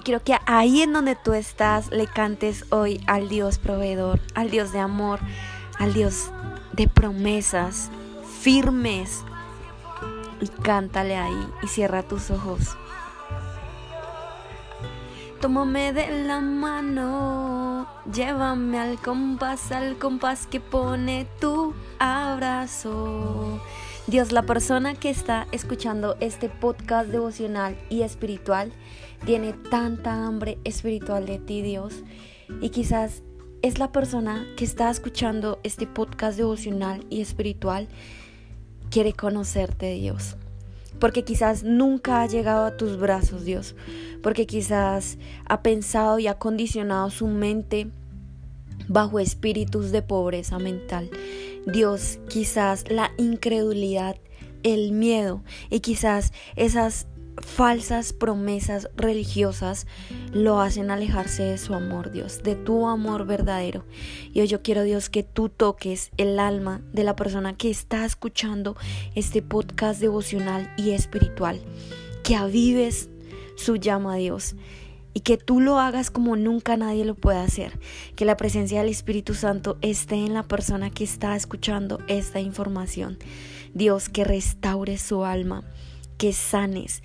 Y quiero que ahí en donde tú estás le cantes hoy al Dios proveedor, al Dios de amor, al Dios de promesas firmes. Y cántale ahí y cierra tus ojos. Tómame de la mano, llévame al compás, al compás que pone tu abrazo. Dios, la persona que está escuchando este podcast devocional y espiritual tiene tanta hambre espiritual de ti, Dios. Y quizás es la persona que está escuchando este podcast devocional y espiritual, quiere conocerte, Dios. Porque quizás nunca ha llegado a tus brazos, Dios. Porque quizás ha pensado y ha condicionado su mente bajo espíritus de pobreza mental. Dios, quizás la incredulidad, el miedo y quizás esas falsas promesas religiosas lo hacen alejarse de su amor, Dios, de tu amor verdadero. Y hoy yo quiero, Dios, que tú toques el alma de la persona que está escuchando este podcast devocional y espiritual, que avives su llama, Dios, y que tú lo hagas como nunca nadie lo puede hacer. Que la presencia del Espíritu Santo esté en la persona que está escuchando esta información. Dios, que restaure su alma, que sanes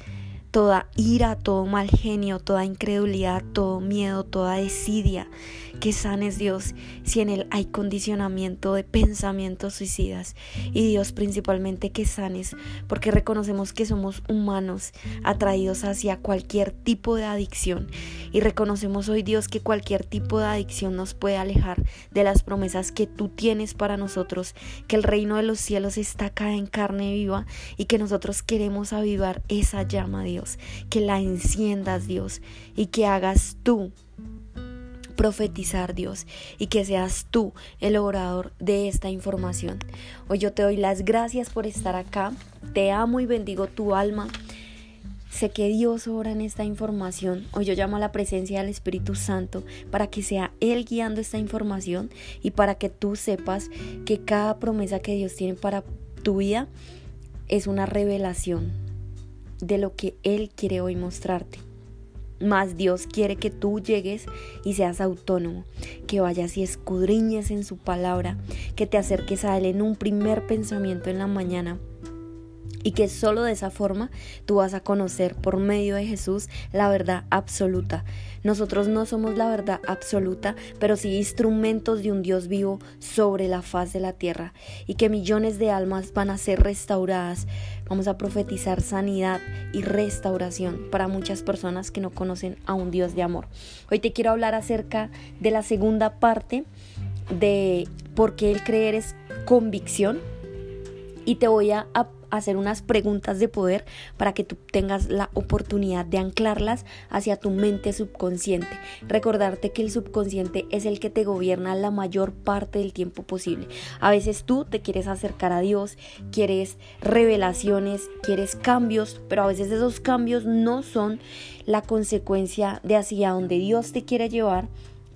toda ira, todo mal genio, toda incredulidad, todo miedo, toda desidia. Que sanes Dios si en él hay condicionamiento de pensamientos suicidas. Y Dios principalmente que sanes porque reconocemos que somos humanos atraídos hacia cualquier tipo de adicción. Y reconocemos hoy Dios que cualquier tipo de adicción nos puede alejar de las promesas que tú tienes para nosotros. Que el reino de los cielos está acá en carne viva y que nosotros queremos avivar esa llama Dios que la enciendas Dios y que hagas tú profetizar Dios y que seas tú el orador de esta información. Hoy yo te doy las gracias por estar acá, te amo y bendigo tu alma. Sé que Dios obra en esta información. Hoy yo llamo a la presencia del Espíritu Santo para que sea Él guiando esta información y para que tú sepas que cada promesa que Dios tiene para tu vida es una revelación de lo que Él quiere hoy mostrarte. Más Dios quiere que tú llegues y seas autónomo, que vayas y escudriñes en su palabra, que te acerques a Él en un primer pensamiento en la mañana y que solo de esa forma tú vas a conocer por medio de Jesús la verdad absoluta. Nosotros no somos la verdad absoluta, pero sí instrumentos de un Dios vivo sobre la faz de la tierra y que millones de almas van a ser restauradas. Vamos a profetizar sanidad y restauración para muchas personas que no conocen a un Dios de amor. Hoy te quiero hablar acerca de la segunda parte de por qué el creer es convicción y te voy a, hacer unas preguntas de poder para que tú tengas la oportunidad de anclarlas hacia tu mente subconsciente. Recordarte que el subconsciente es el que te gobierna la mayor parte del tiempo posible. A veces tú te quieres acercar a Dios, quieres revelaciones, quieres cambios, pero a veces esos cambios no son la consecuencia de hacia donde Dios te quiere llevar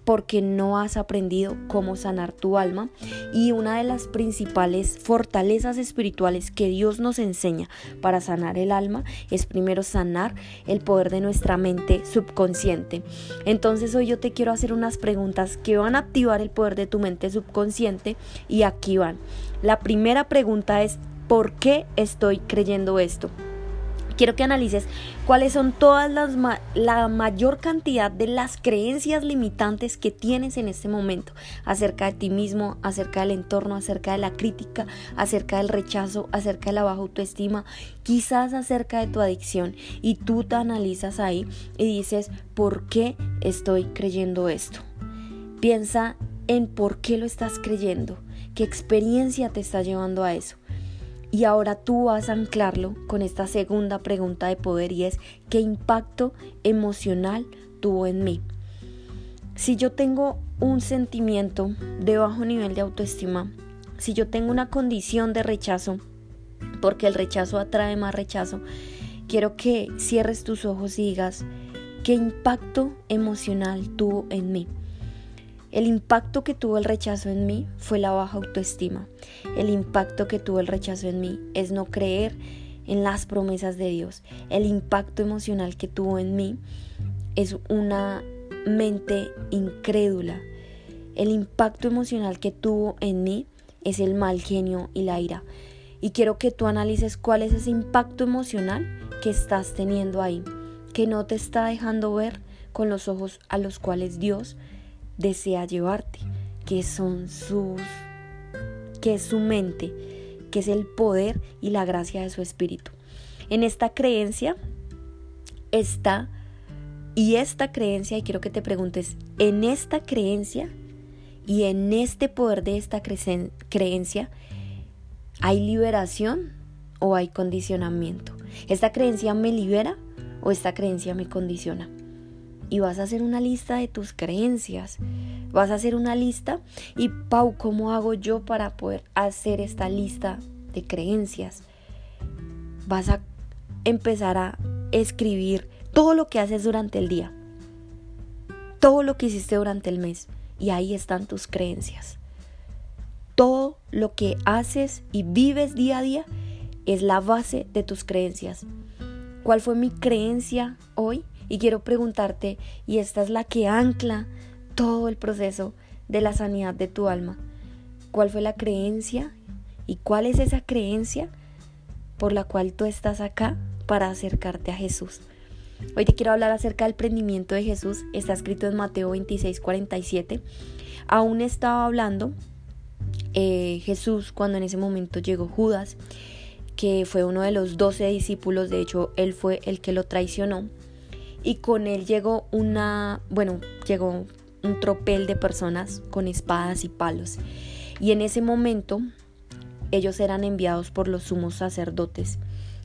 porque no has aprendido cómo sanar tu alma y una de las principales fortalezas espirituales que Dios nos enseña para sanar el alma es primero sanar el poder de nuestra mente subconsciente. Entonces hoy yo te quiero hacer unas preguntas que van a activar el poder de tu mente subconsciente y aquí van. La primera pregunta es ¿por qué estoy creyendo esto? Quiero que analices cuáles son todas las la mayor cantidad de las creencias limitantes que tienes en este momento acerca de ti mismo, acerca del entorno, acerca de la crítica, acerca del rechazo, acerca de la baja autoestima, quizás acerca de tu adicción y tú te analizas ahí y dices, ¿por qué estoy creyendo esto? Piensa en por qué lo estás creyendo ¿Qué experiencia te está llevando a eso? Y ahora tú vas a anclarlo con esta segunda pregunta de poder y es ¿qué impacto emocional tuvo en mí? Si yo tengo un sentimiento de bajo nivel de autoestima, si yo tengo una condición de rechazo, porque el rechazo atrae más rechazo, quiero que cierres tus ojos y digas qué impacto emocional tuvo en mí. El impacto que tuvo el rechazo en mí fue la baja autoestima. El impacto que tuvo el rechazo en mí es no creer en las promesas de Dios. El impacto emocional que tuvo en mí es una mente incrédula. El impacto emocional que tuvo en mí es el mal genio y la ira. Y quiero que tú analices cuál es ese impacto emocional que estás teniendo ahí, que no te está dejando ver con los ojos a los cuales Dios desea llevarte, que son sus, que es su mente, que es el poder y la gracia de su espíritu. En esta creencia está, y esta creencia, y quiero que te preguntes, en esta creencia y en este poder de esta creencia, ¿hay liberación o hay condicionamiento? ¿Esta creencia me libera o esta creencia me condiciona? Y vas a hacer una lista de tus creencias. Vas a hacer una lista y Pau, ¿cómo hago yo para poder hacer esta lista de creencias? Vas a empezar a escribir todo lo que haces durante el día, todo lo que hiciste durante el mes y ahí están tus creencias. Todo lo que haces y vives día a día es la base de tus creencias. ¿Cuál fue mi creencia hoy? Y quiero preguntarte, y esta es la que ancla todo el proceso de la sanidad de tu alma. ¿Cuál fue la creencia y cuál es esa creencia por la cual tú estás acá para acercarte a Jesús? Hoy te quiero hablar acerca del prendimiento de Jesús. Está escrito en Mateo 26, 47. Aún estaba hablando eh, Jesús cuando en ese momento llegó Judas, que fue uno de los doce discípulos. De hecho, él fue el que lo traicionó y con él llegó una, bueno, llegó un tropel de personas con espadas y palos. Y en ese momento ellos eran enviados por los sumos sacerdotes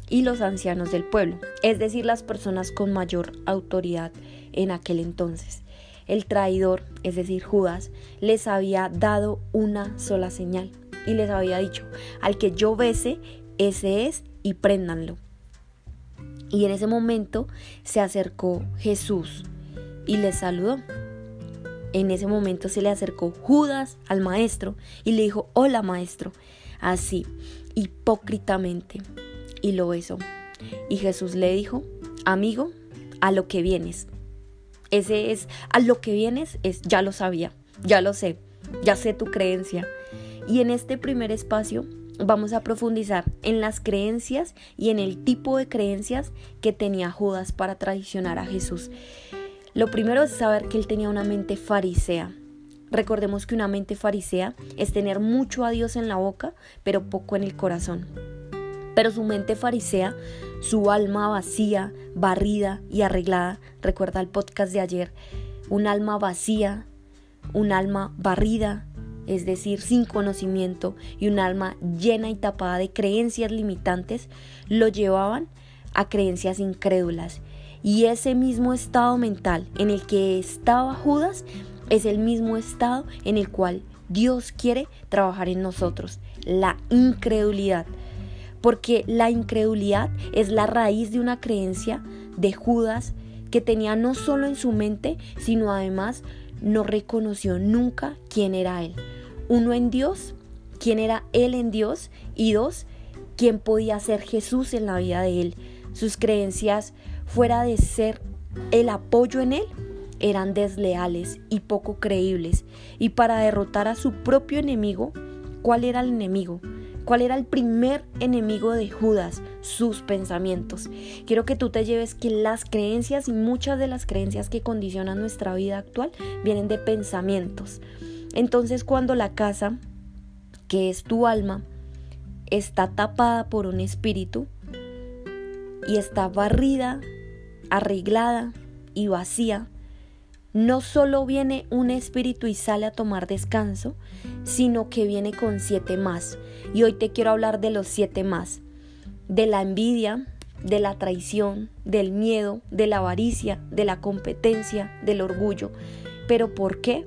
y los ancianos del pueblo, es decir, las personas con mayor autoridad en aquel entonces. El traidor, es decir, Judas, les había dado una sola señal y les había dicho, al que yo bese, ese es y préndanlo. Y en ese momento se acercó Jesús y le saludó. En ese momento se le acercó Judas al maestro y le dijo, hola maestro, así, hipócritamente, y lo besó. Y Jesús le dijo, amigo, a lo que vienes. Ese es, a lo que vienes es, ya lo sabía, ya lo sé, ya sé tu creencia. Y en este primer espacio vamos a profundizar en las creencias y en el tipo de creencias que tenía Judas para traicionar a Jesús. Lo primero es saber que él tenía una mente farisea. Recordemos que una mente farisea es tener mucho a Dios en la boca, pero poco en el corazón. Pero su mente farisea, su alma vacía, barrida y arreglada, recuerda el podcast de ayer, un alma vacía, un alma barrida, es decir, sin conocimiento y un alma llena y tapada de creencias limitantes, lo llevaban a creencias incrédulas. Y ese mismo estado mental en el que estaba Judas es el mismo estado en el cual Dios quiere trabajar en nosotros, la incredulidad. Porque la incredulidad es la raíz de una creencia de Judas que tenía no solo en su mente, sino además no reconoció nunca quién era él. Uno en Dios, quién era él en Dios, y dos, quién podía ser Jesús en la vida de él. Sus creencias, fuera de ser el apoyo en él, eran desleales y poco creíbles. Y para derrotar a su propio enemigo, ¿cuál era el enemigo? ¿Cuál era el primer enemigo de Judas? Sus pensamientos. Quiero que tú te lleves que las creencias y muchas de las creencias que condicionan nuestra vida actual vienen de pensamientos. Entonces cuando la casa, que es tu alma, está tapada por un espíritu y está barrida, arreglada y vacía, no solo viene un espíritu y sale a tomar descanso, sino que viene con siete más. Y hoy te quiero hablar de los siete más. De la envidia, de la traición, del miedo, de la avaricia, de la competencia, del orgullo. ¿Pero por qué?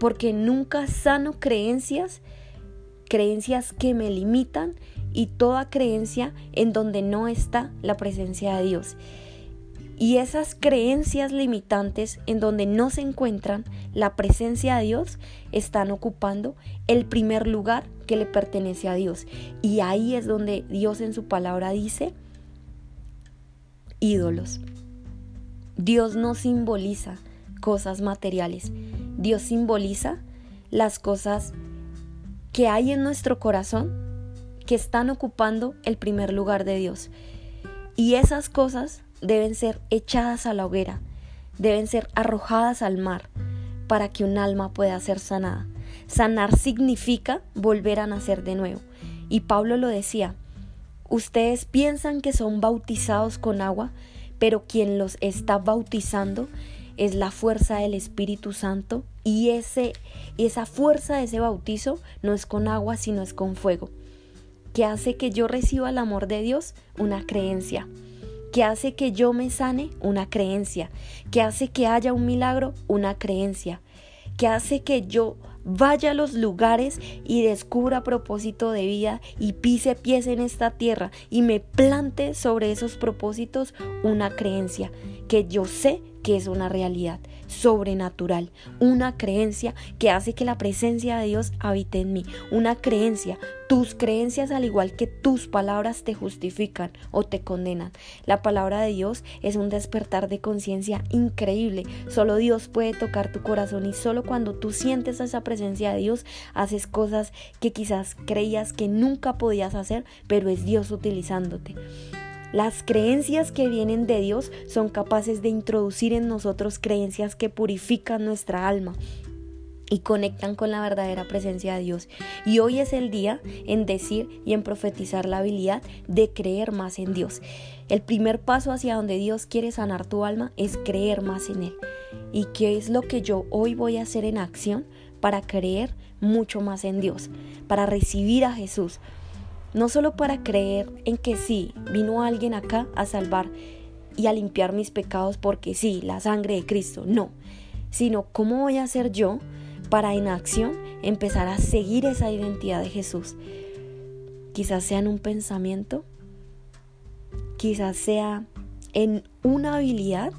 Porque nunca sano creencias, creencias que me limitan y toda creencia en donde no está la presencia de Dios. Y esas creencias limitantes en donde no se encuentran la presencia de Dios están ocupando el primer lugar que le pertenece a Dios. Y ahí es donde Dios en su palabra dice ídolos. Dios no simboliza cosas materiales. Dios simboliza las cosas que hay en nuestro corazón que están ocupando el primer lugar de Dios. Y esas cosas deben ser echadas a la hoguera, deben ser arrojadas al mar para que un alma pueda ser sanada. Sanar significa volver a nacer de nuevo. Y Pablo lo decía, ustedes piensan que son bautizados con agua, pero quien los está bautizando es la fuerza del Espíritu Santo y ese, esa fuerza de ese bautizo no es con agua, sino es con fuego. que hace que yo reciba el amor de Dios? Una creencia que hace que yo me sane una creencia, que hace que haya un milagro una creencia, que hace que yo vaya a los lugares y descubra propósito de vida y pise pies en esta tierra y me plante sobre esos propósitos una creencia que yo sé que es una realidad sobrenatural, una creencia que hace que la presencia de Dios habite en mí, una creencia, tus creencias al igual que tus palabras te justifican o te condenan. La palabra de Dios es un despertar de conciencia increíble, solo Dios puede tocar tu corazón y solo cuando tú sientes esa presencia de Dios haces cosas que quizás creías que nunca podías hacer, pero es Dios utilizándote. Las creencias que vienen de Dios son capaces de introducir en nosotros creencias que purifican nuestra alma y conectan con la verdadera presencia de Dios. Y hoy es el día en decir y en profetizar la habilidad de creer más en Dios. El primer paso hacia donde Dios quiere sanar tu alma es creer más en Él. ¿Y qué es lo que yo hoy voy a hacer en acción para creer mucho más en Dios? Para recibir a Jesús, no solo para creer en que sí, vino alguien acá a salvar y a limpiar mis pecados porque sí, la sangre de Cristo, no, sino cómo voy a hacer yo para en acción empezar a seguir esa identidad de Jesús. Quizás sea en un pensamiento, quizás sea en una habilidad,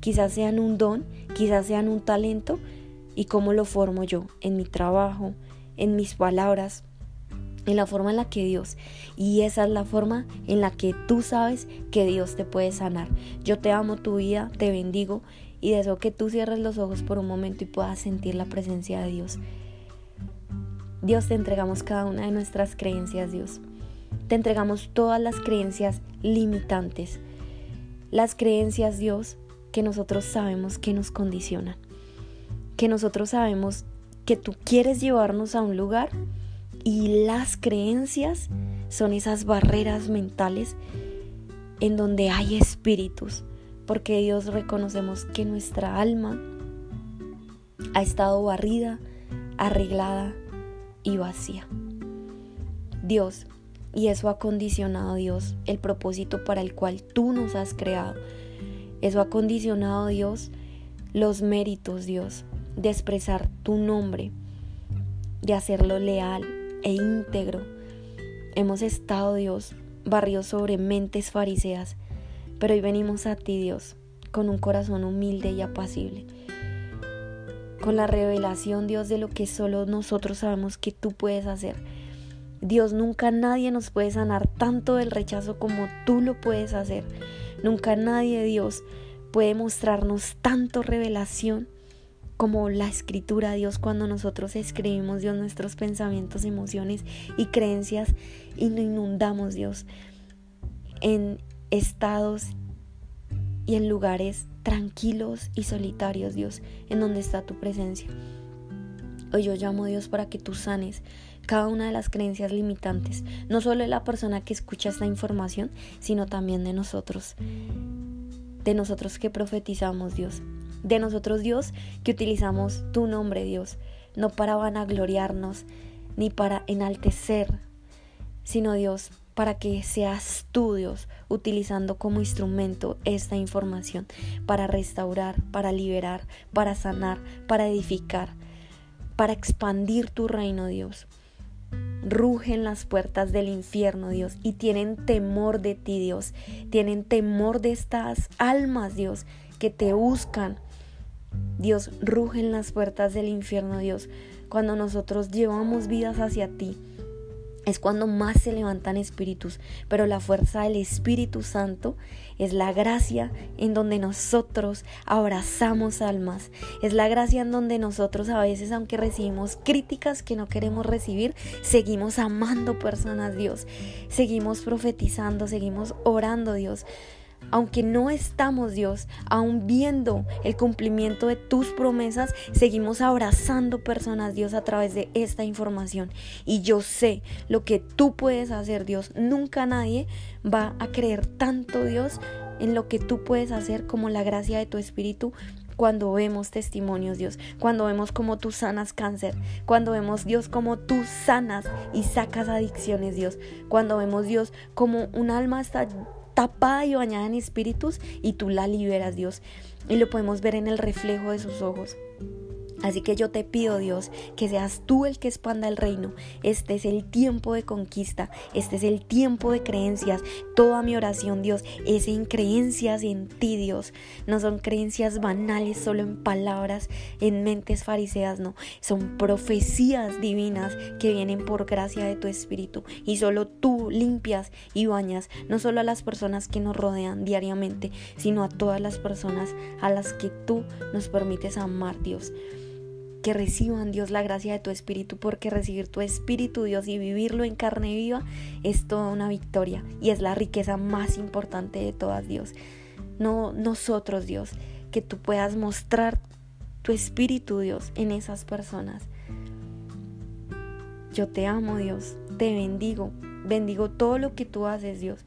quizás sea en un don, quizás sea en un talento y cómo lo formo yo en mi trabajo, en mis palabras, en la forma en la que Dios, y esa es la forma en la que tú sabes que Dios te puede sanar. Yo te amo tu vida, te bendigo y deseo que tú cierres los ojos por un momento y puedas sentir la presencia de Dios. Dios te entregamos cada una de nuestras creencias, Dios. Te entregamos todas las creencias limitantes, las creencias, Dios, que nosotros sabemos que nos condicionan, que nosotros sabemos que tú quieres llevarnos a un lugar y las creencias son esas barreras mentales en donde hay espíritus, porque Dios reconocemos que nuestra alma ha estado barrida, arreglada y vacía. Dios, y eso ha condicionado Dios el propósito para el cual tú nos has creado. Eso ha condicionado Dios los méritos, Dios, de expresar tu nombre, de hacerlo leal, e íntegro. Hemos estado, Dios, barrios sobre mentes fariseas, pero hoy venimos a ti, Dios, con un corazón humilde y apacible. Con la revelación, Dios, de lo que solo nosotros sabemos que tú puedes hacer. Dios, nunca nadie nos puede sanar tanto del rechazo como tú lo puedes hacer. Nunca nadie, Dios, puede mostrarnos tanto revelación como la escritura, Dios, cuando nosotros escribimos, Dios, nuestros pensamientos, emociones y creencias y nos inundamos, Dios, en estados y en lugares tranquilos y solitarios, Dios, en donde está tu presencia. Hoy yo llamo a Dios para que tú sanes cada una de las creencias limitantes, no solo de la persona que escucha esta información, sino también de nosotros, de nosotros que profetizamos, Dios de nosotros Dios que utilizamos tu nombre Dios, no para vanagloriarnos ni para enaltecer, sino Dios para que seas tú Dios utilizando como instrumento esta información para restaurar, para liberar, para sanar, para edificar, para expandir tu reino Dios. Rugen las puertas del infierno, Dios, y tienen temor de ti, Dios. Tienen temor de estas almas, Dios, que te buscan, Dios, ruge en las puertas del infierno, Dios. Cuando nosotros llevamos vidas hacia ti, es cuando más se levantan espíritus, pero la fuerza del Espíritu Santo es la gracia en donde nosotros abrazamos almas, es la gracia en donde nosotros a veces, aunque recibimos críticas que no queremos recibir, seguimos amando personas, Dios, seguimos profetizando, seguimos orando, Dios aunque no estamos, Dios, aún viendo el cumplimiento de tus promesas, seguimos abrazando personas, Dios, a través de esta información. Y yo sé lo que tú puedes hacer, Dios. Nunca nadie va a creer tanto, Dios, en lo que tú puedes hacer como la gracia de tu Espíritu cuando vemos testimonios, Dios, cuando vemos como tú sanas cáncer, cuando vemos, Dios, como tú sanas y sacas adicciones, Dios, cuando vemos, Dios, como un alma está tapada y bañada en espíritus y tú la liberas, Dios. Y lo podemos ver en el reflejo de sus ojos. Así que yo te pido, Dios, que seas tú el que expanda el reino. Este es el tiempo de conquista, este es el tiempo de creencias. Toda mi oración, Dios, es en creencias en ti, Dios. No son creencias banales, solo en palabras, en mentes fariseas, no. Son profecías divinas que vienen por gracia de tu Espíritu. Y solo tú limpias y bañas, no solo a las personas que nos rodean diariamente, sino a todas las personas a las que tú nos permites amar, Dios que reciban Dios la gracia de tu espíritu, porque recibir tu espíritu Dios y vivirlo en carne viva es toda una victoria y es la riqueza más importante de todas Dios. No nosotros Dios, que tú puedas mostrar tu espíritu Dios en esas personas. Yo te amo Dios, te bendigo, bendigo todo lo que tú haces Dios,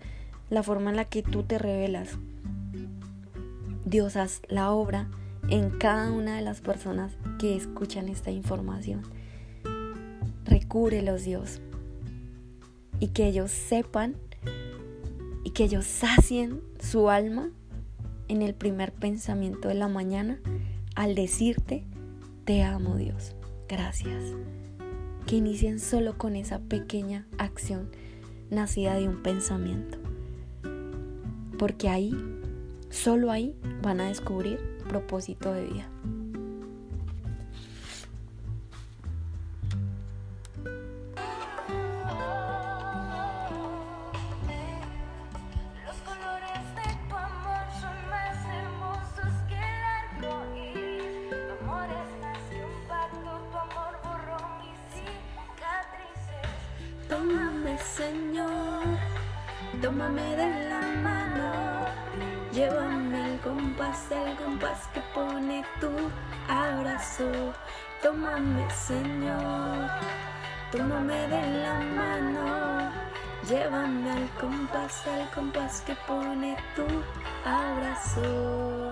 la forma en la que tú te revelas. Dios haz la obra en cada una de las personas que escuchan esta información. Recúrelos, Dios, y que ellos sepan y que ellos sacien su alma en el primer pensamiento de la mañana al decirte, te amo Dios, gracias. Que inicien solo con esa pequeña acción nacida de un pensamiento. Porque ahí, solo ahí van a descubrir propósito de vida. Tómame, Señor, tómame de la mano. Llévame compás, el compás que pone tu abrazo. Tómame, Señor, tómame de la mano. Llévame al compás, el compás que pone tu abrazo.